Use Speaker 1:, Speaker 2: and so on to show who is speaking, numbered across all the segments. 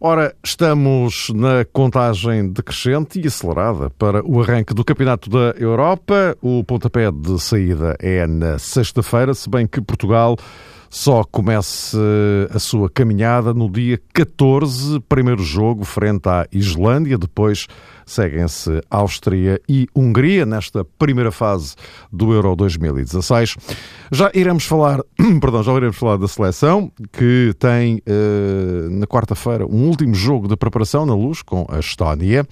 Speaker 1: Ora, estamos na contagem decrescente e acelerada para o arranque do Campeonato da Europa. O pontapé de saída é na sexta-feira, se bem que Portugal só começa a sua caminhada no dia 14, primeiro jogo frente à Islândia, depois seguem-se Áustria e Hungria nesta primeira fase do Euro 2016. Já iremos falar, perdão, já iremos falar da seleção que tem uh, na quarta-feira um último jogo de preparação na Luz com a Estónia.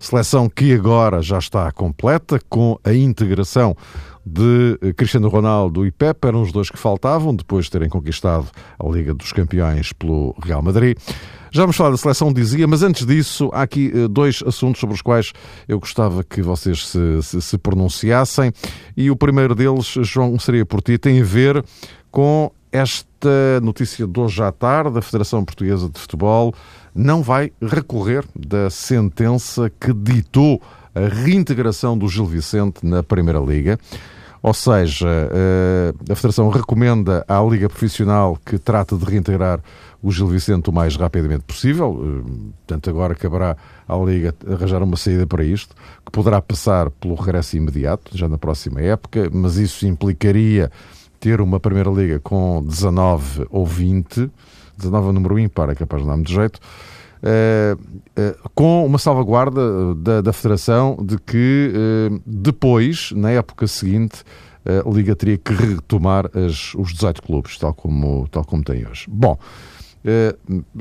Speaker 1: Seleção que agora já está completa com a integração de Cristiano Ronaldo e Pepe, eram os dois que faltavam, depois de terem conquistado a Liga dos Campeões pelo Real Madrid. Já vamos falar da seleção, dizia, mas antes disso, há aqui eh, dois assuntos sobre os quais eu gostava que vocês se, se, se pronunciassem. E o primeiro deles, João, seria por ti, tem a ver com esta notícia de hoje à tarde, a Federação Portuguesa de Futebol não vai recorrer da sentença que ditou a reintegração do Gil Vicente na Primeira Liga. Ou seja, eh, a Federação recomenda à Liga Profissional que trate de reintegrar o Gil Vicente o mais rapidamente possível. Eh, portanto, agora caberá à Liga arranjar uma saída para isto, que poderá passar pelo regresso imediato, já na próxima época, mas isso implicaria ter uma Primeira Liga com 19 ou 20, 19 é um número ímpar, é capaz de dar-me de jeito, com uma salvaguarda da, da Federação de que depois, na época seguinte, a Liga teria que retomar as, os 18 clubes, tal como, tal como tem hoje. Bom,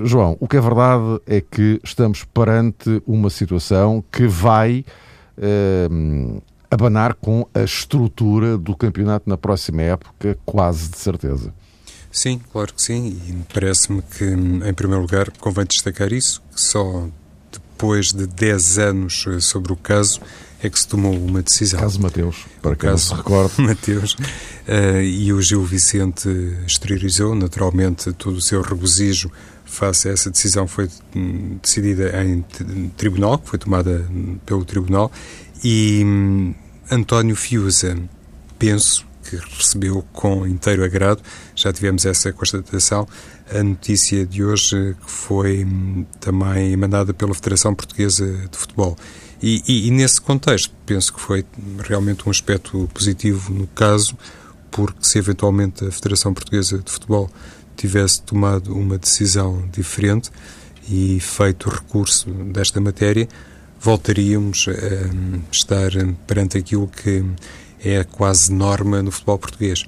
Speaker 1: João, o que é verdade é que estamos perante uma situação que vai abanar com a estrutura do campeonato na próxima época, quase de certeza.
Speaker 2: Sim, claro que sim, e parece-me que, em primeiro lugar, convém destacar isso, que só depois de 10 anos eh, sobre o caso é que se tomou uma decisão.
Speaker 1: Caso Mateus, para quem caso não se recorde.
Speaker 2: Mateus, uh, e o Gil Vicente exteriorizou, naturalmente, todo o seu regozijo face a essa decisão foi hum, decidida em tribunal, foi tomada hum, pelo tribunal, e hum, António Fiusa, penso, que recebeu com inteiro agrado. Já tivemos essa constatação. A notícia de hoje que foi hum, também mandada pela Federação Portuguesa de Futebol. E, e, e, nesse contexto, penso que foi realmente um aspecto positivo no caso, porque se eventualmente a Federação Portuguesa de Futebol tivesse tomado uma decisão diferente e feito recurso desta matéria, voltaríamos a hum, estar perante aquilo que é quase norma no futebol português.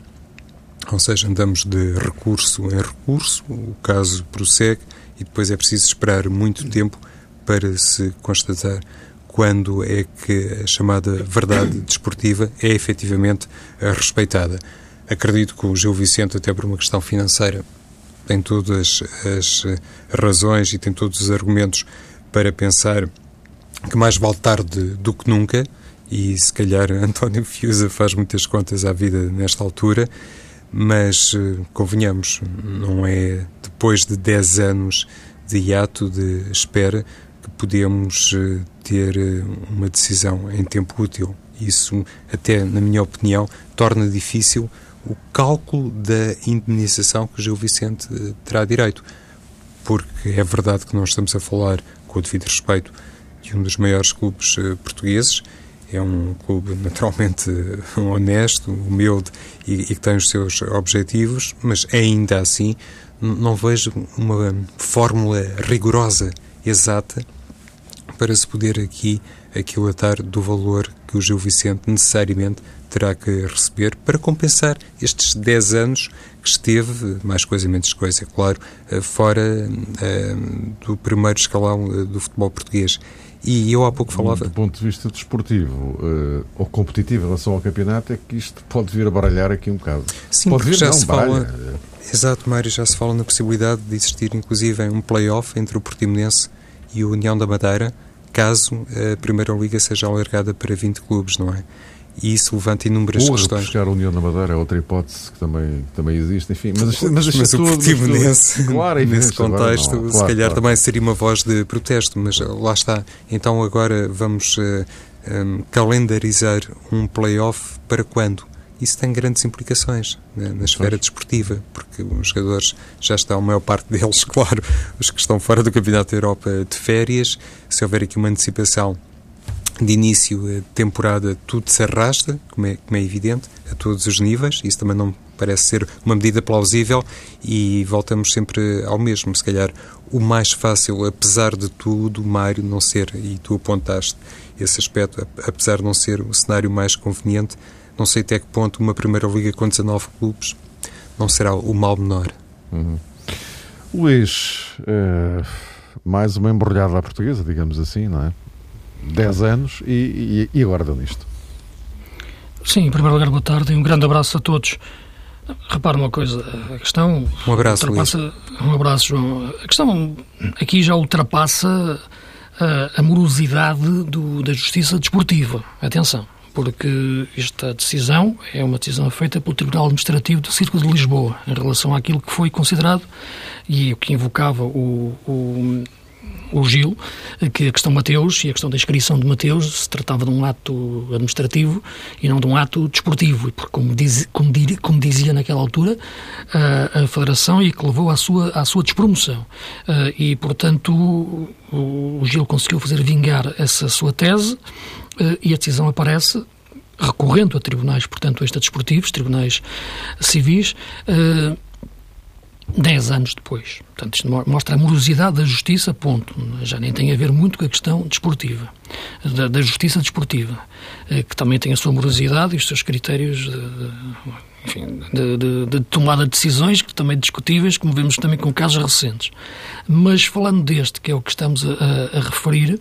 Speaker 2: Ou seja, andamos de recurso em recurso, o caso prossegue e depois é preciso esperar muito tempo para se constatar quando é que a chamada verdade desportiva é efetivamente respeitada. Acredito que o Gil Vicente, até por uma questão financeira, tem todas as razões e tem todos os argumentos para pensar que mais vale tarde do que nunca e se calhar António Fiusa faz muitas contas à vida nesta altura, mas eh, convenhamos, não é depois de 10 anos de hiato de espera que podemos eh, ter eh, uma decisão em tempo útil. Isso, até na minha opinião, torna difícil o cálculo da indemnização que Gil Vicente terá direito. Porque é verdade que nós estamos a falar, com o devido respeito, de um dos maiores clubes portugueses é um clube naturalmente honesto, humilde e, e que tem os seus objetivos, mas ainda assim não vejo uma fórmula rigorosa, exata, para se poder aqui aquilatar do valor que o Gil Vicente necessariamente terá que receber para compensar estes 10 anos que esteve, mais coisa menos coisa, claro, fora uh, do primeiro escalão uh, do futebol português. E eu há pouco falava.
Speaker 1: Do ponto de vista desportivo uh, ou competitivo em relação ao campeonato, é que isto pode vir a baralhar aqui um bocado.
Speaker 2: Sim,
Speaker 1: pode vir,
Speaker 2: já
Speaker 1: não,
Speaker 2: se fala. Exato, Mário, já se fala na possibilidade de existir, inclusive, um play-off entre o Portimonense e o União da Madeira, caso a Primeira Liga seja alargada para 20 clubes, não é? E isso levanta inúmeras
Speaker 1: Ou
Speaker 2: questões.
Speaker 1: buscar a União da Madeira é outra hipótese que também, que também existe, enfim. Mas,
Speaker 2: mas, mas, mas o Portimonense, claro, nesse contexto, não, claro, se calhar
Speaker 1: claro.
Speaker 2: também seria uma voz de protesto, mas lá está. Então agora vamos uh, um, calendarizar um play-off para quando? Isso tem grandes implicações né, na esfera desportiva, porque os jogadores já estão, a maior parte deles, claro, os que estão fora do Campeonato da Europa de férias, se houver aqui uma antecipação de início de temporada tudo se arrasta, como é, como é evidente, a todos os níveis. Isso também não parece ser uma medida plausível e voltamos sempre ao mesmo. Se calhar o mais fácil, apesar de tudo, Mário, não ser, e tu apontaste esse aspecto, apesar de não ser o cenário mais conveniente, não sei até que ponto uma Primeira Liga com 19 clubes não será o mal menor.
Speaker 1: Uhum. Luís, é, mais uma embrulhada à portuguesa, digamos assim, não é? 10 anos e, e, e agora deu nisto.
Speaker 3: Sim, em primeiro lugar, boa tarde e um grande abraço a todos. Repara uma coisa, a questão.
Speaker 2: Um abraço,
Speaker 3: ultrapassa, Um abraço, João. A questão aqui já ultrapassa a, a morosidade do, da justiça desportiva. Atenção, porque esta decisão é uma decisão feita pelo Tribunal Administrativo do Círculo de Lisboa em relação àquilo que foi considerado e o que invocava o, o o Gil, que a questão Mateus e a questão da inscrição de Mateus se tratava de um ato administrativo e não de um ato desportivo, porque como, diz, como, dir, como dizia naquela altura a, a, Federação e que levou à sua, à sua despromoção. E, portanto, o, o Gil conseguiu fazer vingar essa sua tese e a decisão aparece recorrendo a tribunais, portanto, extradesportivos, tribunais civis, 10 anos depois. Portanto, isto mostra a morosidade da justiça, ponto. Já nem tem a ver muito com a questão desportiva, da, da justiça desportiva, que também tem a sua morosidade e os seus critérios de, de, enfim, de, de, tomada de decisões, que também discutíveis, como vemos também com casos recentes. Mas falando deste, que é o que estamos a, a referir,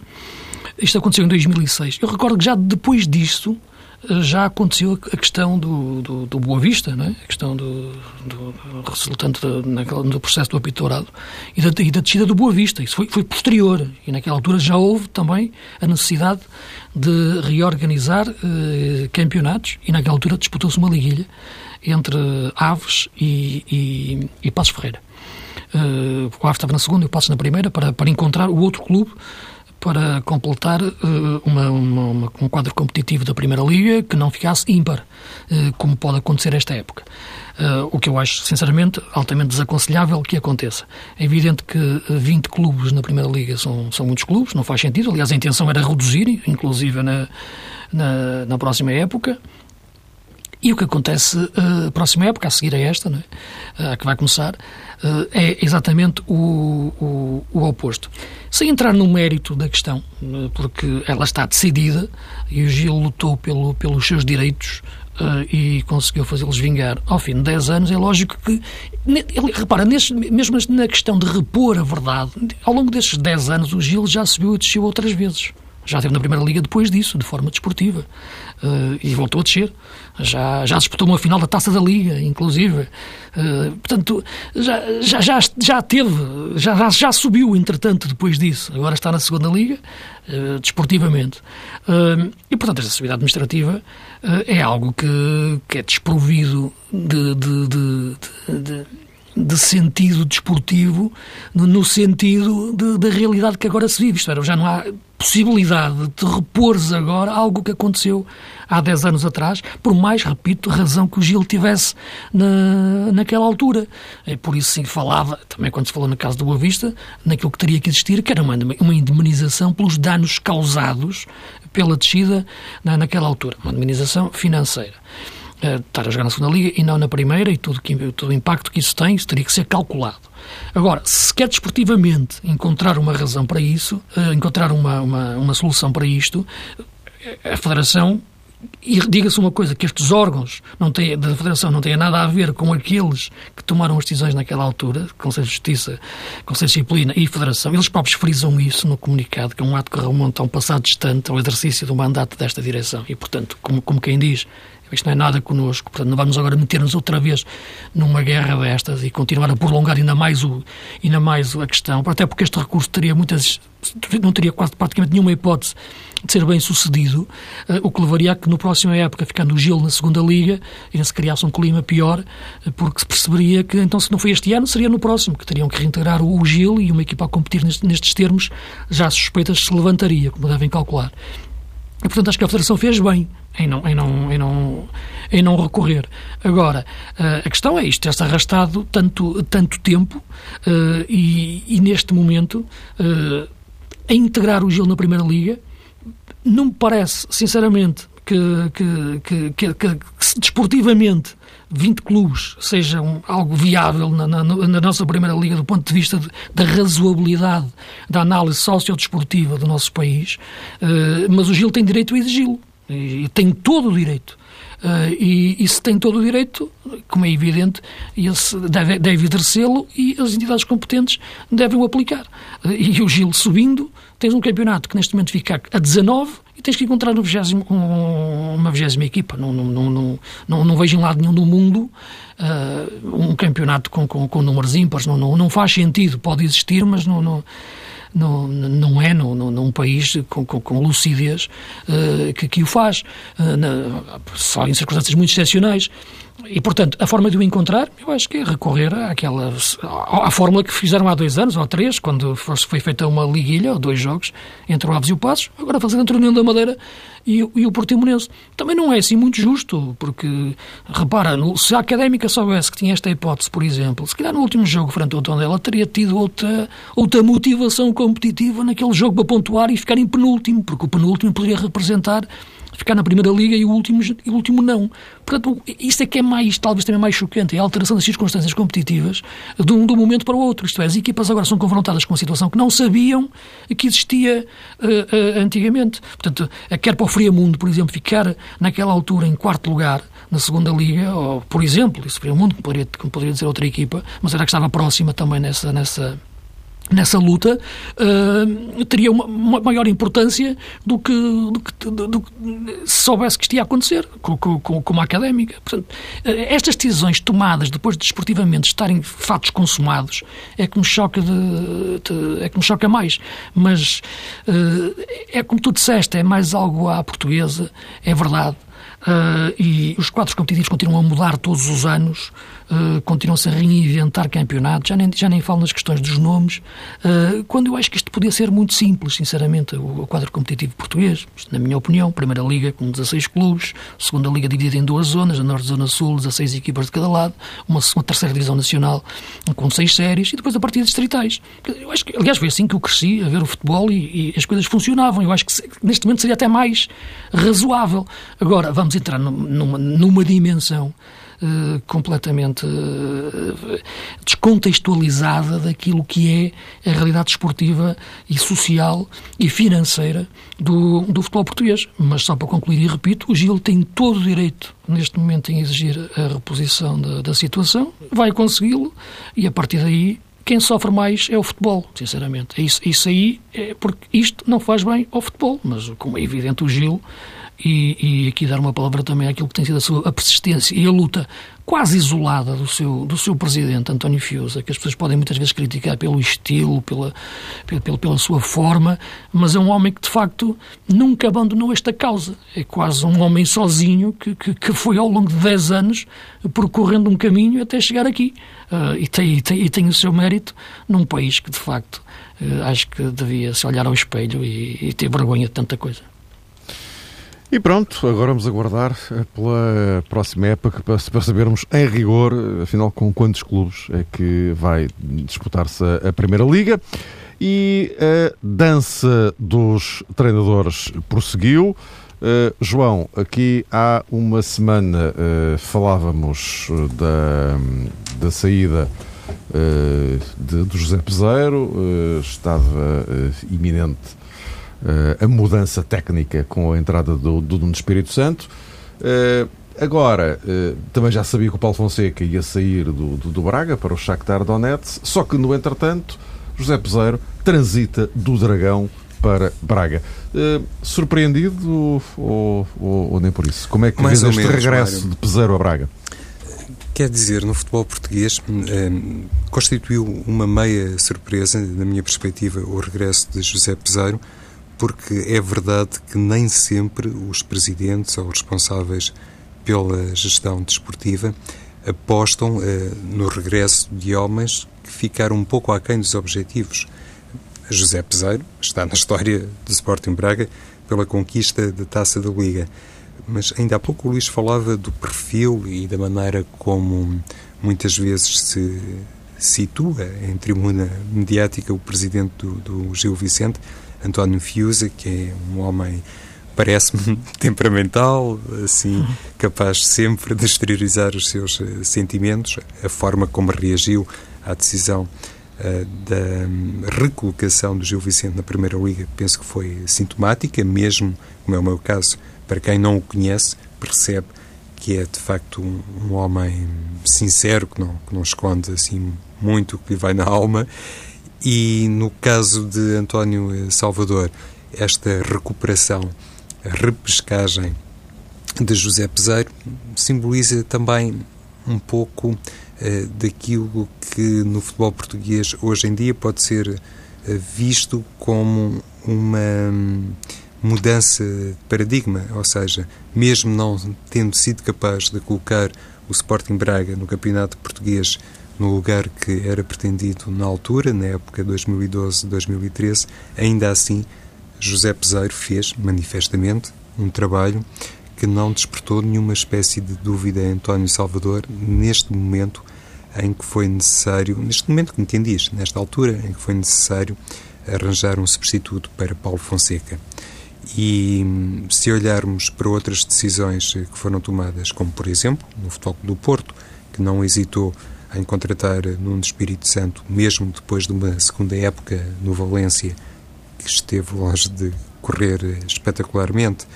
Speaker 3: isto aconteceu em 2006. Eu recordo que já depois disto, já aconteceu a questão do, do, do Boa Vista, não é? a questão do, do resultante do, processo do apito e da, e da descida do Boa Vista. Isso foi, foi posterior e naquela altura já houve também a necessidade de reorganizar eh, campeonatos e naquela altura disputou-se uma liguilha entre Aves e, e, e Passos Ferreira. Uh, o Aves estava na segunda e o Passos na primeira para, para encontrar o outro clube para completar uh, uma, uma, uma, um quadro competitivo da Primeira Liga que não ficasse ímpar, uh, como pode acontecer esta época. Uh, o que eu acho, sinceramente, altamente desaconselhável que aconteça. É evidente que 20 clubes na Primeira Liga são, são muitos clubes, não faz sentido. Aliás, a intenção era reduzir, inclusive na, na, na próxima época. E o que acontece uh, próxima época, a seguir a esta, não é? Que vai começar, é exatamente o, o, o, oposto. Sem entrar no mérito da questão, porque ela está decidida e o Gil lutou pelo, pelos seus direitos e conseguiu fazê-los vingar ao fim de 10 anos, é lógico que, ele, repara, nesse, mesmo na questão de repor a verdade, ao longo destes 10 anos o Gil já subiu e desceu outras vezes. Já esteve na Primeira Liga depois disso, de forma desportiva. Uh, e voltou a descer. Já, já disputou uma final da Taça da Liga, inclusive. Uh, portanto, já, já, já, já teve, já, já, subiu, entretanto, depois disso. Agora está na Segunda Liga, uh, desportivamente. e, portanto, esta subida administrativa é algo que, que é desprovido de, de, de, de de sentido desportivo no, sentido de, da realidade que agora se vive. Isto era, já não há possibilidade de repores agora algo que aconteceu há 10 anos atrás, por mais, repito, razão que o Gil tivesse na, naquela altura. E por isso sim falava, também quando se falou na casa do Boa Vista, naquilo que teria que existir, que era uma, uma indemnização pelos danos causados pela descida na, naquela altura, uma indemnização financeira estar a jogar na segunda liga e não na primeira e tudo, que, todo o impacto que isso tem, isso teria que ser calculado. Agora, se quer desportivamente encontrar uma razão para isso, encontrar uma, uma, uma solução para isto, a Federação e diga-se uma coisa, que estes órgãos não têm, da Federação não têm nada a ver com aqueles que tomaram as decisões naquela altura, Conselho de Justiça, Conselho de Disciplina e Federação, eles próprios frisam isso no comunicado, que é um ato que remonta a um passado distante ao exercício do mandato desta direção. E, portanto, como, como quem diz, isto não é nada connosco, portanto não vamos agora meter-nos outra vez numa guerra destas e continuar a prolongar ainda mais, o, ainda mais a questão, até porque este recurso teria muitas, não teria quase praticamente nenhuma hipótese de ser bem sucedido, uh, o que levaria a que no próxima época, ficando o Gil na segunda liga, ainda se criasse um clima pior, uh, porque se perceberia que então se não foi este ano, seria no próximo, que teriam que reintegrar o, Gil e uma equipa a competir nestes termos, já suspeitas se levantaria, como devem calcular. E, portanto, acho que a Federação fez bem em não, em não, em não, em não recorrer. Agora, uh, a questão é isto, ter-se arrastado tanto, tanto tempo uh, e, e, neste momento, uh, a integrar o Gil na Primeira Liga, não me parece, sinceramente, que, que, que, que desportivamente 20 clubes sejam algo viável na, na, na, nossa Primeira Liga do ponto de vista da razoabilidade da análise sociodesportiva do nosso país, uh, mas o Gil tem direito a exigi-lo. E tem todo o direito. Uh, e, e, se tem todo o direito, como é evidente, esse deve, deve exercê-lo e as entidades competentes devem o aplicar. Uh, e o Gil subindo, tens um campeonato que neste momento fica a 19 e tens que encontrar um vigésimo, um, uma vigésima equipa. Não, não, não, não, não vejo em lado nenhum do mundo uh, um campeonato com, com, com números ímpares. Não, não, não faz sentido. Pode existir, mas não, não não, não é no, num país com, com, com lucidez uh, que, que o faz, uh, na, só em circunstâncias muito excepcionais. E, portanto, a forma de o encontrar, eu acho que é recorrer àquela, à, fórmula que fizeram há dois anos, ou três, quando foi feita uma liguilha, ou dois jogos, entre o Aves e o Passos, agora fazer entre o União da Madeira e, e o Portimonense. Também não é assim muito justo, porque, repara, se a Académica soubesse que tinha esta hipótese, por exemplo, se calhar no último jogo frente ao Tondela teria tido outra, outra motivação competitiva naquele jogo para pontuar e ficar em penúltimo, porque o penúltimo poderia representar ficar na Primeira Liga e o último, e o último não. Portanto, isso é que é mais, talvez também mais chocante, é a alteração das circunstâncias competitivas de um, de um momento para o outro. Isto é, as equipas agora são confrontadas com uma situação que não sabiam que existia uh, uh, antigamente. Portanto, quer para o Friamundo, por exemplo, ficar naquela altura em quarto lugar, na segunda liga, ou, por exemplo, isso Friamundo, que poderia, que poderia dizer outra equipa, mas era que estava próxima também nessa, nessa, nessa luta uh, teria uma, uma, maior importância do que, do que, do, do, se soubesse que isto ia acontecer, com, com, como a académica. Portanto, uh, estas decisões tomadas depois de desportivamente estarem fatos consumados é que me choca, de, de, é que me choca mais. Mas uh, é como tu disseste, é mais algo à portuguesa, é verdade. E os quadros competitivos continuam a mudar todos os anos, uh, continuam-se a reinventar campeonatos, já nem, já nem falo nas questões dos nomes, uh, quando eu acho que isto podia ser muito simples, sinceramente, o, o, quadro competitivo português, na minha opinião, Primeira Liga com 16 clubes, Segunda Liga dividida em duas zonas, a Norte Zona Sul, 16 equipas de cada lado, uma, uma terceira divisão nacional com seis séries e depois a partida distritais. Eu acho que, aliás, foi assim que eu cresci a ver o futebol e, e as coisas funcionavam. Eu acho que neste momento seria até mais razoável. Agora, vamos vamos entrar numa, numa dimensão uh, completamente uh, descontextualizada daquilo que é a realidade esportiva e social e financeira do, do futebol português. Mas só para concluir e repito, o Gil tem todo o direito neste momento em exigir a reposição da, da situação, vai consegui-lo e a partir daí quem sofre mais é o futebol, sinceramente. Isso, isso aí é porque isto não faz bem ao futebol, mas como é evidente o Gil e, e, aqui dar uma palavra também àquilo que tem sido a sua a persistência e a luta quase isolada do seu, do seu presidente, António Fiusa, que as pessoas podem muitas vezes criticar pelo estilo, pela, pela, pela sua forma, mas é um homem que de facto nunca abandonou esta causa. É quase um homem sozinho que, que, que foi ao longo de 10 anos percorrendo um caminho até chegar aqui. Uh, e, tem, e, tem, e tem o seu mérito num país que de facto uh, acho que devia se olhar ao espelho e, e ter vergonha de tanta coisa.
Speaker 1: E pronto, agora vamos aguardar eh, pela próxima época para sabermos em rigor, afinal, com quantos clubes é que vai disputar-se a Primeira Liga. E a dança dos treinadores prosseguiu. Uh, João, aqui há uma semana uh, falávamos da, da saída uh, de, do José Peseiro, estava iminente a mudança técnica com a entrada do, do, Espírito Santo. Uh, agora, uh, também já sabia que o Paulo Fonseca ia sair do, do, do Braga para o Shakhtar Donetsk, só que, no entretanto, José Peseiro transita do Dragão para Braga. Surpreendido ou, ou, ou, nem por isso? Como é que
Speaker 2: Mais
Speaker 1: vês este regresso
Speaker 2: Mário.
Speaker 1: de Peseiro a Braga?
Speaker 2: Quer dizer, no futebol português eh, constituiu uma meia surpresa, na minha perspectiva, o regresso de José Peseiro, porque é verdade que nem sempre os presidentes ou responsáveis pela gestão desportiva apostam eh, no regresso de homens que ficaram um pouco aquém dos objetivos. José Peseiro está na história do Sporting Braga pela conquista da Taça da Liga. Mas ainda há pouco o Luís falava do perfil e da maneira como muitas vezes se situa em tribuna mediática o presidente do, do Gil Vicente, António Fiusa, que é um homem parece-me temperamental, assim, capaz sempre de exteriorizar os seus uh, sentimentos, a forma como reagiu à decisão uh, da um, recolocação do Gil Vicente na Primeira Liga, penso que foi sintomática, mesmo, como é o meu caso, para quem não o conhece, percebe que é de facto um, um homem sincero, que não, que não esconde assim muito o que lhe vai na alma. E no caso de António Salvador, esta recuperação, a repescagem de José Peseiro simboliza também um pouco eh, daquilo que no futebol português hoje em dia pode ser eh, visto como uma mudança de paradigma, ou seja, mesmo não tendo sido capaz de colocar o Sporting Braga no campeonato português no lugar que era pretendido na altura, na época 2012-2013, ainda assim José Peseiro fez, manifestamente, um trabalho que não despertou nenhuma espécie de dúvida em António Salvador neste momento em que foi necessário, neste momento que entendias, nesta altura em que foi necessário arranjar um substituto para Paulo Fonseca. E se olharmos para outras decisões que foram tomadas, como por exemplo no Futebol do Porto, que não hesitou em contratar Nuno Espírito Santo, mesmo depois de uma segunda época no Valência, que esteve longe de correr espetacularmente,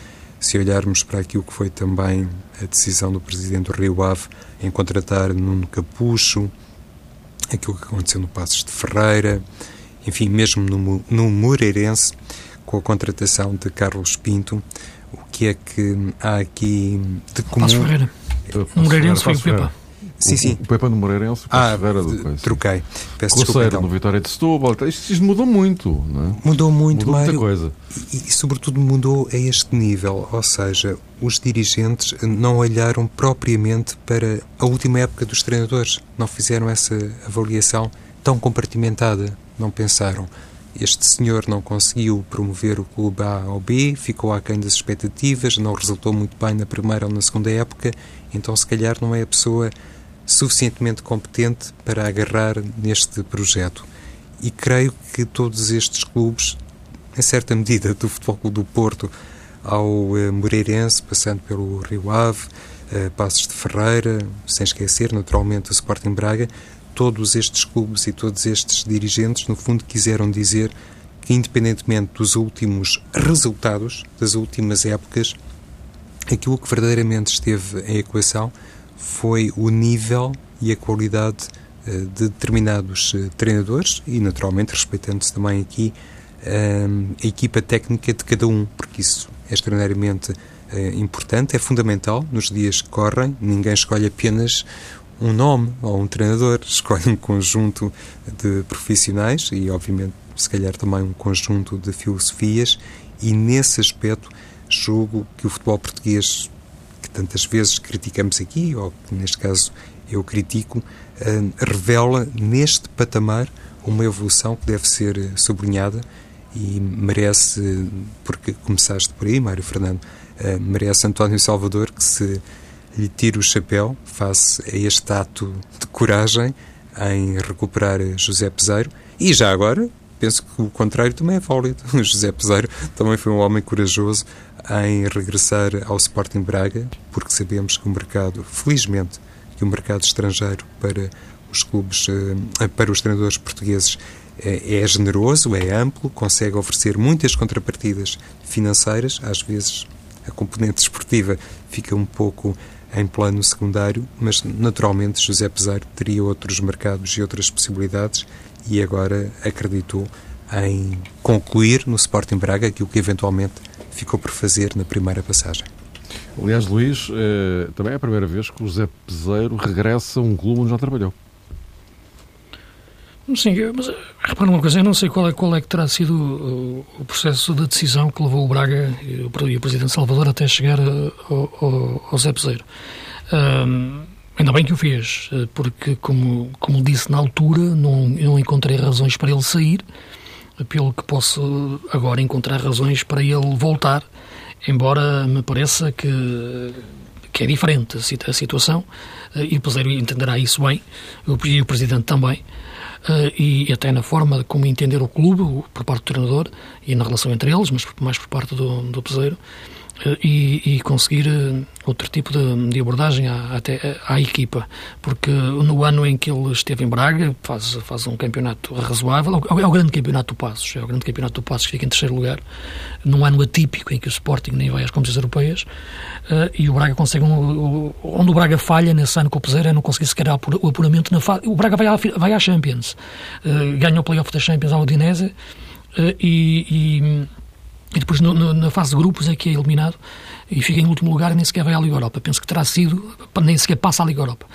Speaker 2: se olharmos para aquilo que foi também a decisão do Presidente do Rio Ave em contratar Nuno Capucho, aquilo que aconteceu no Passos de Ferreira, enfim, mesmo no, no Moreirense, com a contratação de Carlos Pinto, o que é que há aqui de comum?
Speaker 3: Passos Ferreira. No Moreirense foi o Pepa.
Speaker 2: Sim, sim.
Speaker 1: O Pepa no Moreirense, o
Speaker 2: Ah,
Speaker 1: Ferreira do coisa.
Speaker 2: troquei. Peço desculpa.
Speaker 1: Coceiro
Speaker 2: Então.
Speaker 1: no Vitória de Setúbal. Isto, isto mudou muito, não é?
Speaker 2: Mudou muito,
Speaker 1: Mudou muita
Speaker 2: Mário.
Speaker 1: coisa.
Speaker 2: E, e, sobretudo, mudou a este nível. Ou seja, os dirigentes não olharam propriamente para a última época dos treinadores. Não fizeram essa avaliação tão compartimentada. Não pensaram. Este senhor não conseguiu promover o clube A ao B, ficou aquém das expectativas, não resultou muito bem na primeira ou na segunda época, então, se calhar, não é a pessoa suficientemente competente para agarrar neste projeto. E creio que todos estes clubes, em certa medida, do Futebol Clube do Porto ao eh, Moreirense, passando pelo Rio Ave, eh, Passos de Ferreira, sem esquecer, naturalmente, o Sporting Braga, todos estes clubes e todos estes dirigentes, no fundo, quiseram dizer que, independentemente dos últimos resultados, das últimas épocas, aquilo que verdadeiramente esteve em equação foi o nível e a qualidade eh, de determinados eh, treinadores e, naturalmente, respeitando-se também aqui eh, a equipa técnica de cada um, porque isso é extraordinariamente eh, importante, é fundamental nos dias que correm. Ninguém escolhe apenas um nome ou um treinador, escolhe um conjunto de profissionais e, obviamente, se calhar também um conjunto de filosofias, e nesse aspecto julgo que o futebol português, que tantas vezes criticamos aqui, ou que neste caso eu critico, eh, revela neste patamar uma evolução que deve ser eh, sublinhada e merece, porque começaste por aí, Mário Fernando, eh, merece António Salvador que se lhe tire o chapéu face a este ato de coragem em recuperar José Peseiro. E já agora penso que o contrário também é válido. José Peseiro também foi um homem corajoso em regressar ao Sporting Braga, porque sabemos que o mercado, felizmente, que o mercado estrangeiro para os clubes, eh, para os treinadores portugueses é, é generoso, é amplo, consegue oferecer muitas contrapartidas financeiras, às vezes a componente esportiva fica um pouco em plano secundário, mas naturalmente José Peseiro teria outros mercados e outras possibilidades e agora acreditou em concluir no Sporting Braga aquilo que eventualmente ficou por fazer na primeira passagem.
Speaker 1: Aliás, Luís, eh, também é a primeira vez que o Zé Peseiro regressa a um clube onde já trabalhou.
Speaker 3: Sim, mas repara uma coisa, eu não sei qual é, qual é que terá sido o, processo de decisão que levou o Braga e o, e o Presidente Salvador até chegar ao, ao, ao Zé Peseiro. Um, ainda bem que o fez, eh, porque, como, como disse na altura, não, não encontrei razões para ele sair, pelo que posso agora encontrar razões para ele voltar, embora me pareça que, que é diferente a situação, eh, e o Peseiro entenderá isso bem, e o Presidente também. Uh, e até na forma como entender o clube, por parte do treinador, e na relação entre eles, mas mais por parte do, do Peseiro, e, e, conseguir eh, outro tipo de, de abordagem à, até à equipa, porque no ano em que ele esteve em Braga faz, faz um campeonato razoável, é o grande campeonato do Passos, é o grande campeonato do Passos que fica em terceiro lugar, num ano atípico em que o Sporting nem vai às competições europeias, uh, e o Braga consegue, um, onde o Braga falha nesse ano com o Peseiro é não conseguir sequer o apuramento na fase, o Braga vai à, vai à Champions, uh, ganha o playoff da Champions à Udinese, e, e e depois no, no, na fase de grupos é que é eliminado e fica em último lugar e nem sequer vai à Liga Europa. Penso que terá sido, nem sequer passa à Liga Europa,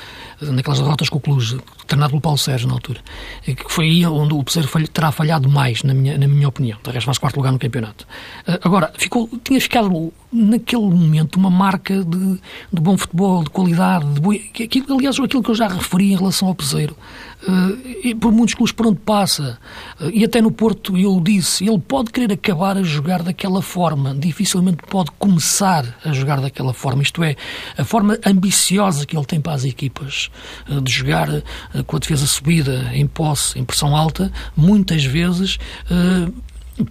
Speaker 3: naquelas derrotas com o Cluj, treinado pelo Paulo Sérgio na altura. Que foi aí onde o Peseiro terá falhado mais, na minha, na minha opinião. De resto, faz quarto lugar no campeonato. Ah, agora, ficou, tinha ficado naquele momento uma marca de, de bom futebol, de qualidade, de boa, aquilo, aliás, aquilo que eu já referi em relação ao Peseiro. Uh, por muitos clubes por onde passa, uh, e até no Porto eu disse, ele pode querer acabar a jogar daquela forma, dificilmente pode começar a jogar daquela forma, isto é, a forma ambiciosa que ele tem para as equipas, uh, de jogar com a defesa subida, em posse, em pressão alta, muitas vezes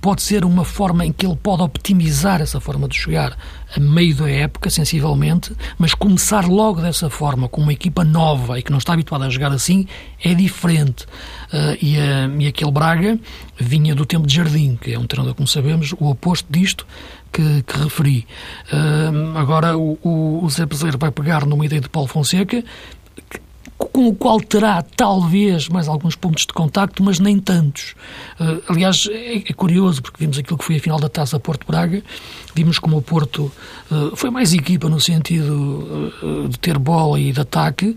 Speaker 3: pode ser uma forma em que ele pode optimizar essa forma de jogar a meio da época, sensivelmente, mas começar logo dessa forma, com uma equipa nova e que não está habituada a jogar assim, é diferente. Uh, e, uh, e aquele Braga vinha do tempo de Jardim, que é um treinador, como sabemos, o oposto disto que, que referi. Uh, agora, o, o, o Zé Peseiro vai pegar numa ideia de Paulo Fonseca, com o qual terá talvez mais alguns pontos de contacto, mas nem tantos. Uh, aliás, é, é, curioso, porque vimos aquilo que foi a final da Taça Porto-Braga, vimos como o Porto uh, foi mais equipa no sentido uh, de ter bola e de ataque,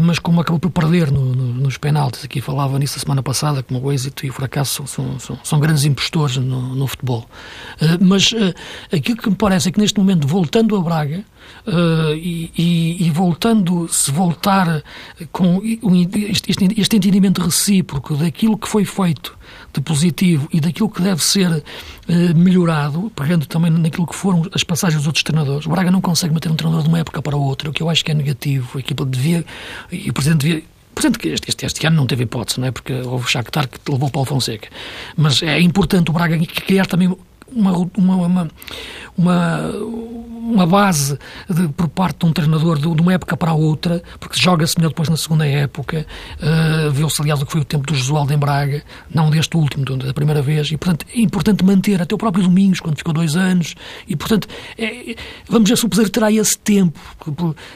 Speaker 3: mas como acabou por perder no, no, nos penaltis. Aqui falava nisso a semana passada, como o êxito e o fracasso são, são, são grandes impostores no, no futebol. mas aquilo que me parece é que neste momento, voltando a Braga, Uh, e, e, voltando, se voltar com este, este, entendimento recíproco daquilo que foi feito de positivo e daquilo que deve ser uh, melhorado, pegando também naquilo que foram as passagens dos outros treinadores. O Braga não consegue meter um treinador de uma época para outra, o que eu acho que é negativo. A equipa devia, e o Presidente devia, Portanto, este, este, este, ano não teve hipótese, não é? Porque houve o Shakhtar que levou para o Fonseca. Mas é importante o Braga criar também uma, uma, uma, uma base de, por parte de um treinador de, de, uma época para a outra, porque joga-se melhor depois na segunda época. Uh, Viu-se, aliás, o que foi o tempo do Josualdo em Braga, não deste último, da primeira vez. E, portanto, é importante manter até o próprio Domingos, quando ficou dois anos. E, portanto, é, vamos se o poder terá esse tempo.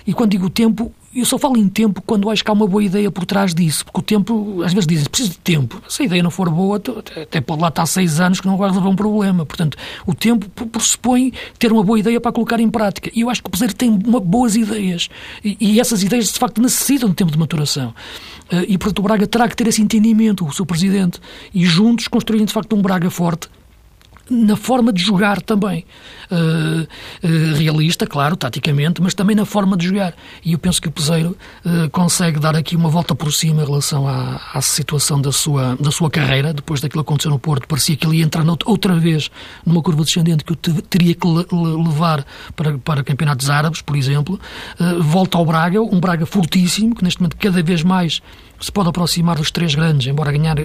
Speaker 3: E quando digo tempo, eu só falo em tempo quando acho que há uma boa ideia por trás disso, porque o tempo, às vezes dizem, precisa de tempo. Se a ideia não for boa, até pode lá estar seis anos que não vai resolver um problema. Portanto, o tempo pressupõe ter uma boa ideia para colocar em prática. E eu acho que o Peseiro tem uma, boas ideias. E, e, essas ideias, de facto, necessitam de tempo de maturação. Eh, e, portanto, o Braga terá que ter esse entendimento, o seu Presidente, e juntos construírem, de facto, um Braga forte na forma de jogar também. Uh, uh, realista, claro, taticamente, mas também na forma de jogar. E eu penso que o Peseiro uh, consegue dar aqui uma volta por cima em relação à, à, situação da sua, da sua carreira, depois daquilo que aconteceu no Porto. Parecia que ele ia entrar outra vez numa curva descendente que o teria que levar para, para campeonatos árabes, por exemplo. volta ao Braga, um Braga fortíssimo, que neste momento cada vez mais se pode aproximar dos três grandes, embora ganhar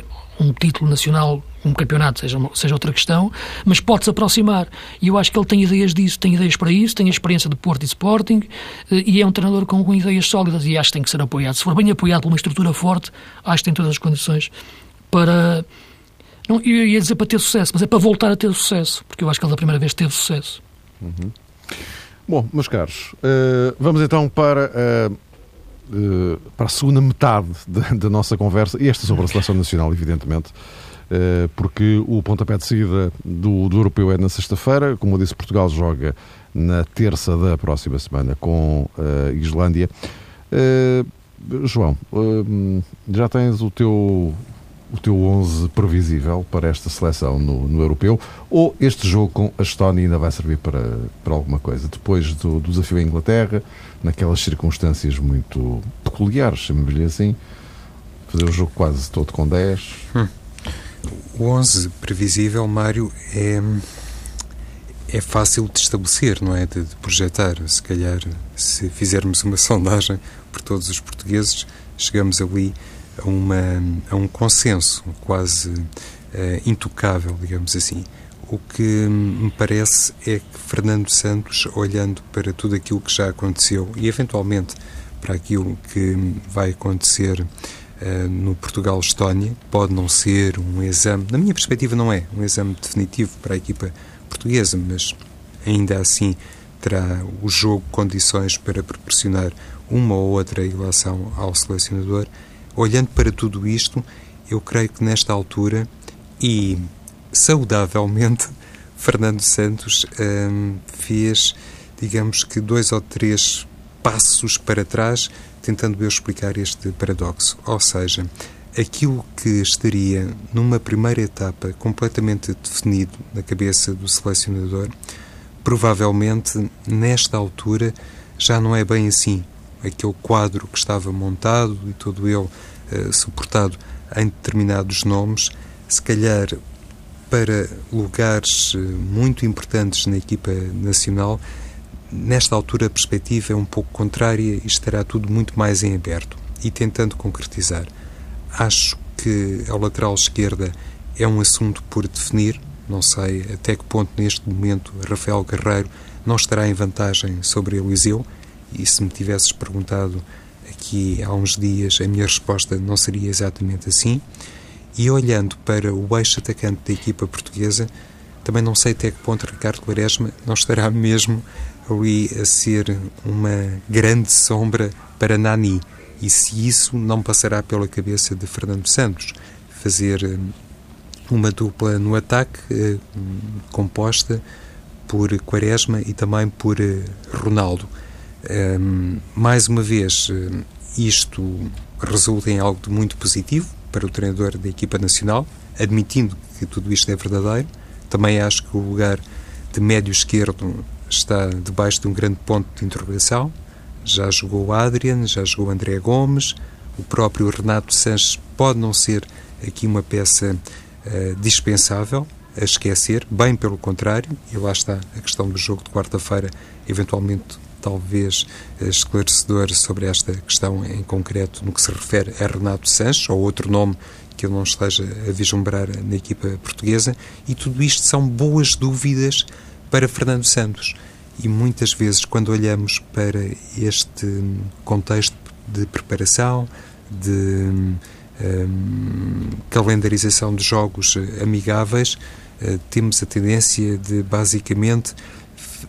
Speaker 3: um título nacional, um campeonato, seja, seja outra questão, mas pode-se aproximar. E eu acho que ele tem ideias disso, tem ideias para isso, tem a experiência de Porto e Sporting eh, e é um treinador com, com ideias sólidas e acho que tem que ser apoiado. Se for bem apoiado por uma estrutura forte, acho que tem todas as condições para. Não, eu ia dizer para ter sucesso, mas é para voltar a ter sucesso, porque eu acho que ele da primeira vez teve sucesso.
Speaker 1: Uhum. Bom, meus caros, uh, vamos então para. Uh eh, para a segunda metade da, nossa conversa, esta sobre a Seleção Nacional, evidentemente, porque o pontapé de saída do, do europeu é na sexta-feira. Como eu disse, Portugal joga na terça da próxima semana com a Islândia. João, já tens o teu o teu 11 previsível para esta seleção no, no, europeu? Ou este jogo com a Estónia ainda vai servir para, para alguma coisa? Depois do, do desafio à Inglaterra, naquelas circunstâncias muito peculiares, chamemos-lhe assim, fazer o jogo quase todo com 10. Hum.
Speaker 2: O 11 previsível, Mário, é, é fácil de estabelecer, não é? De, de projetar. Se calhar, se fizermos uma sondagem por todos os portugueses, chegamos ali a, uma, a um consenso quase uh, intocável, digamos assim. O que me parece é que Fernando Santos, olhando para tudo aquilo que já aconteceu e eventualmente para aquilo que vai acontecer uh, no Portugal-Estónia, pode não ser um exame, na minha perspectiva, não é um exame definitivo para a equipa portuguesa, mas ainda assim terá o jogo condições para proporcionar uma ou outra ilação ao selecionador Olhando para tudo isto, eu creio que nesta altura e saudavelmente Fernando Santos hum, fez, digamos que, dois ou três passos para trás, tentando eu explicar este paradoxo. Ou seja, aquilo que estaria numa primeira etapa completamente definido na cabeça do selecionador, provavelmente nesta altura já não é bem assim aquele quadro que estava montado e todo ele uh, suportado em determinados nomes, se calhar para lugares uh, muito importantes na equipa nacional, nesta altura a perspectiva é um pouco contrária e estará tudo muito mais em aberto. E tentando concretizar, acho que a lateral esquerda é um assunto por definir. Não sei até que ponto, neste momento, Rafael Guerreiro não estará em vantagem sobre Eliseu e se me tivesses perguntado aqui há uns dias, a minha resposta não seria exatamente assim. E olhando para o eixo atacante da equipa portuguesa, também não sei até que ponto Ricardo Quaresma não estará mesmo ali a ser uma grande sombra para Nani. E se isso não passará pela cabeça de Fernando Santos, fazer hum, uma dupla no ataque eh, composta por Quaresma e também por eh, Ronaldo. Mais uma vez, isto resulta em algo de muito positivo para o treinador da equipa nacional, admitindo que tudo isto é verdadeiro. Também acho que o lugar de médio esquerdo está debaixo de um grande ponto de interrogação. Já jogou o Adrian, já jogou o André Gomes, o próprio Renato Sanches pode não ser aqui uma peça uh, dispensável a esquecer, bem pelo contrário, e lá está a questão do jogo de quarta-feira, eventualmente talvez esclarecedor sobre esta questão em concreto no que se refere a Renato Sanches, ou outro nome que ele não esteja a vislumbrar na equipa portuguesa, e tudo isto são boas dúvidas para Fernando Santos. E muitas vezes, quando olhamos para este contexto de preparação, de um, calendarização de jogos amigáveis, uh, temos a tendência de basicamente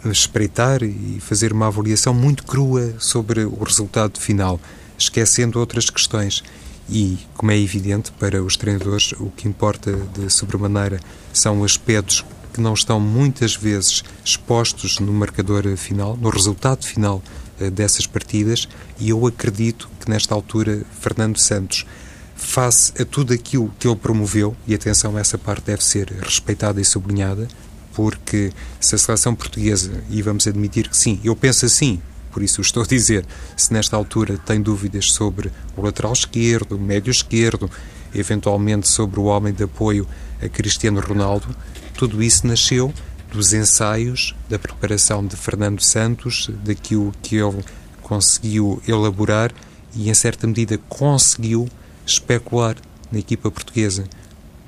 Speaker 2: espreitar e fazer uma avaliação muito crua sobre o resultado final, esquecendo outras questões. E, como é evidente, para os treinadores, o que importa de sobremaneira são aspectos que não estão muitas vezes expostos no marcador final, no resultado final eh, dessas partidas, e eu acredito que nesta altura Fernando Santos, face a tudo aquilo que ele promoveu, e atenção, essa parte deve ser respeitada e sublinhada, porque se a seleção portuguesa, e vamos admitir que sim, eu penso assim, por isso estou a dizer, se nesta altura tem dúvidas sobre o lateral esquerdo, o médio esquerdo, eventualmente sobre o homem de apoio a Cristiano Ronaldo, tudo isso nasceu dos ensaios, da preparação de Fernando Santos, daquilo que ele conseguiu elaborar e, em certa medida, conseguiu especular na equipa portuguesa.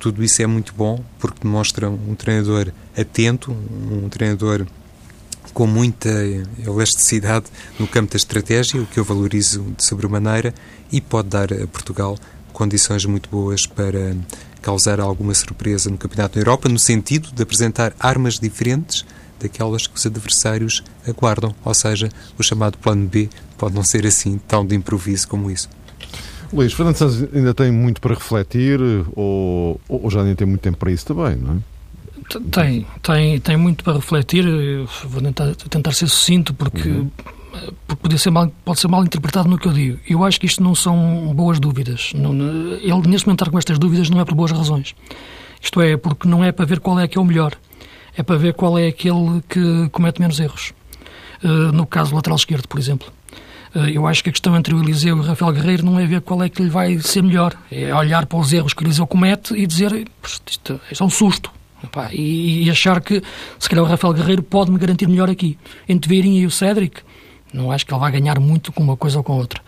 Speaker 2: Tudo isso é muito bom porque demonstra um treinador atento, um treinador com muita elasticidade no campo da estratégia, o que eu valorizo de sobremaneira, e pode dar a Portugal condições muito boas para causar alguma surpresa no Campeonato da Europa, no sentido de apresentar armas diferentes daquelas que os adversários aguardam. Ou seja, o chamado plano B pode não ser assim tão de improviso como isso.
Speaker 1: Luís, Fernando Santos ainda tem muito para refletir ou, ou já nem tem muito tempo para isso também, não é?
Speaker 3: Tem, tem, tem muito para refletir. Vou tentar, tentar ser sucinto porque, uhum. porque pode, ser mal, pode ser mal interpretado no que eu digo. Eu acho que isto não são boas dúvidas. Não, ele, neste momento, estar com estas dúvidas não é por boas razões. Isto é, porque não é para ver qual é que é o melhor. É para ver qual é aquele que comete menos erros. Uh, no caso do lateral esquerdo, por exemplo. Uh, eu acho que a questão entre o Eliseu e o Rafael Guerreiro não é ver qual é que lhe vai ser melhor. É olhar para os erros que o Eliseu comete e dizer isto, isto é um susto Epá, e, e, achar que se calhar o Rafael Guerreiro pode me garantir melhor aqui. Entre Vieirinha e o Cédric, não acho que ele vai ganhar muito com uma coisa ou com outra.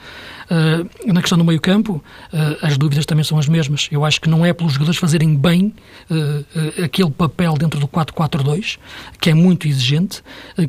Speaker 3: Uh, na questão do meio-campo, uh, as dúvidas também são as mesmas. Eu acho que não é pelos jogadores fazerem bem uh, aquele papel dentro do 4-4-2, que é muito exigente,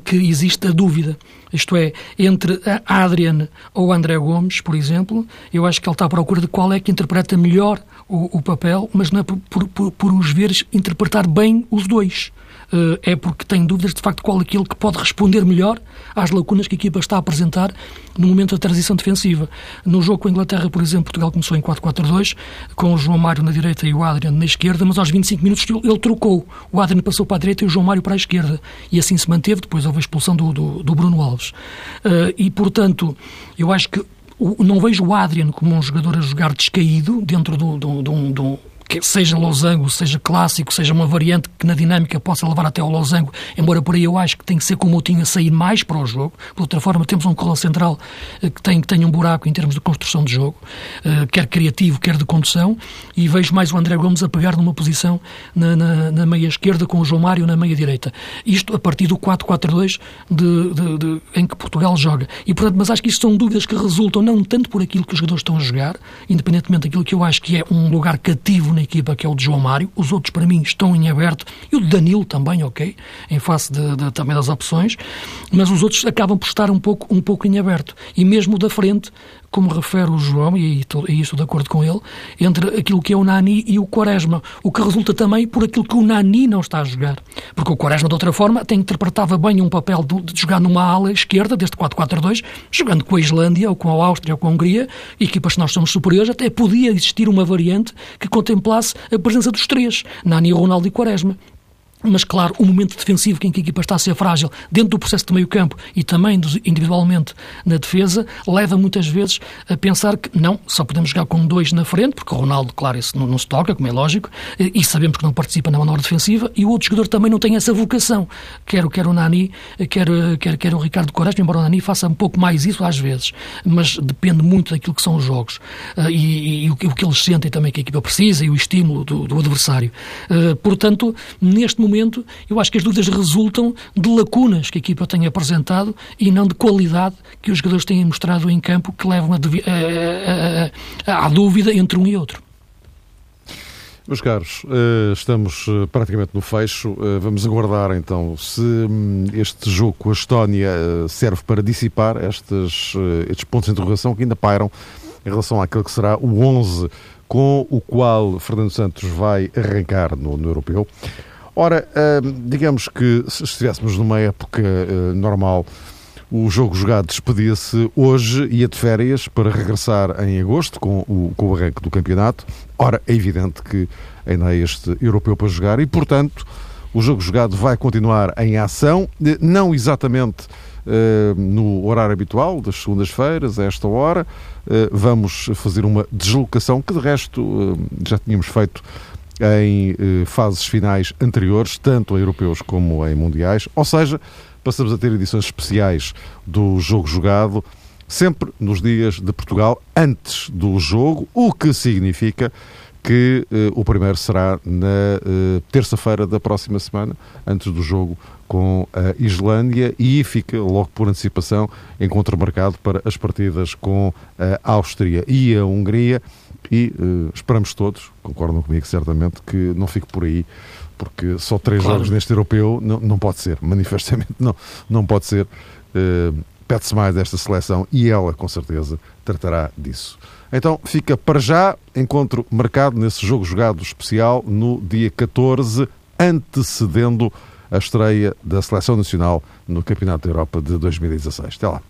Speaker 3: que existe a dúvida. Isto é, entre Adrian ou André Gomes, por exemplo, eu acho que ele está à procura de qual é que interpreta melhor o, o papel, mas não é por, por, por os veres interpretar bem os dois. Uh, é porque tem dúvidas de facto qual aquele que pode responder melhor às lacunas que a equipa está a apresentar no momento da transição defensiva. No jogo com a Inglaterra, por exemplo, Portugal começou em 4-4-2, com o João Mário na direita e o Adriano na esquerda, mas aos 25 minutos ele, trocou. O Adriano passou para a direita e o João Mário para a esquerda. E assim se manteve, depois houve a expulsão do, do, do Bruno Alves. Uh, e, portanto, eu acho que não vejo o Adrian como um jogador a jogar descaído dentro do, do, do, do que seja losango, seja clássico, seja uma variante que na dinâmica possa levar até ao losango, embora por aí eu acho que tem que ser como o tinha sair mais para o jogo. De outra forma, temos um cola central eh, que tem, que tem um buraco em termos de construção de jogo, eh, quer criativo, quer de condução, e vejo mais o André Gomes a pegar numa posição na, na, na meia esquerda com o João Mário na meia direita. Isto a partir do 4-4-2 de, de, de, em que Portugal joga. E, portanto, mas acho que isto são dúvidas que resultam não tanto por aquilo que os jogadores estão a jogar, independentemente daquilo que eu acho que é um lugar cativo na equipa, que é o de João Mário. Os outros, para mim, estão em aberto. E o de Danilo também, ok, em face de, de, também das opções. Mas os outros acabam por estar um pouco, um pouco em aberto. E mesmo da frente, como refere o João, e aí estou de acordo com ele, entre aquilo que é o Nani e o Quaresma, o que resulta também por aquilo que o Nani não está a jogar. Porque o Quaresma, de outra forma, até interpretava bem um papel de, de jogar numa ala esquerda, deste 4-4-2, jogando com a Islândia, ou com a Áustria, ou com a Hungria, equipas que nós somos superiores, até podia existir uma variante que contemplasse a presença dos três, Nani, Ronaldo e Quaresma. Mas, claro, o momento defensivo em que a equipa está a ser frágil dentro do processo de meio campo e também individualmente na defesa, leva muitas vezes a pensar que não, só podemos jogar com dois na frente, porque o Ronaldo, claro, isso não, não se toca, como é lógico, e sabemos que não participa na manobra defensiva, e o outro jogador também não tem essa vocação. Quer, quer o Nani, quer, quer, quer o Ricardo Quaresma, embora o Nani faça um pouco mais isso às vezes, mas depende muito daquilo que são os jogos uh, e, e, o, que eles sentem também que a equipa precisa e o estímulo do, do adversário. Portanto, neste momento, momento, eu acho que as dúvidas resultam de lacunas que a equipa tem apresentado e não de qualidade que os jogadores têm mostrado em campo que levam a, a, a, à dúvida entre um e outro.
Speaker 1: Meus caros, eh, estamos eh, praticamente no fecho. Eh, vamos aguardar então se hum, este jogo com a Estónia serve para dissipar estes, estes pontos de interrogação que ainda pairam em relação àquele que será o 11 com o qual Fernando Santos vai arrancar no, no Europeu. Ora, digamos que se estivéssemos numa época eh, normal, o jogo jogado despedia-se hoje, ia de férias para regressar em agosto com o, com o arranque do campeonato. Ora, é evidente que ainda há este europeu para jogar e, portanto, o jogo jogado vai continuar em ação, não exatamente uh, no horário habitual, das segundas-feiras, a esta hora. Uh, vamos fazer uma deslocação que, de resto, uh, já tínhamos feito em eh, fases finais anteriores, tanto em europeus como em mundiais, ou seja, passamos a ter edições especiais do jogo jogado, sempre nos dias de Portugal, antes do jogo, o que significa que eh, o primeiro será na eh, terça-feira da próxima semana, antes do jogo com a Islândia e fica logo por antecipação encontro marcado para as partidas com a Áustria e a Hungria e uh, esperamos todos, concordam comigo certamente, que não fique por aí, porque só três claro. jogos neste europeu não, não pode ser, manifestamente não, não pode ser. Uh, Pede-se mais desta seleção e ela, com certeza, tratará disso. Então fica para já encontro marcado nesse jogo jogado especial no dia 14, antecedendo a estreia da Seleção Nacional no Campeonato da Europa de 2016. Até lá.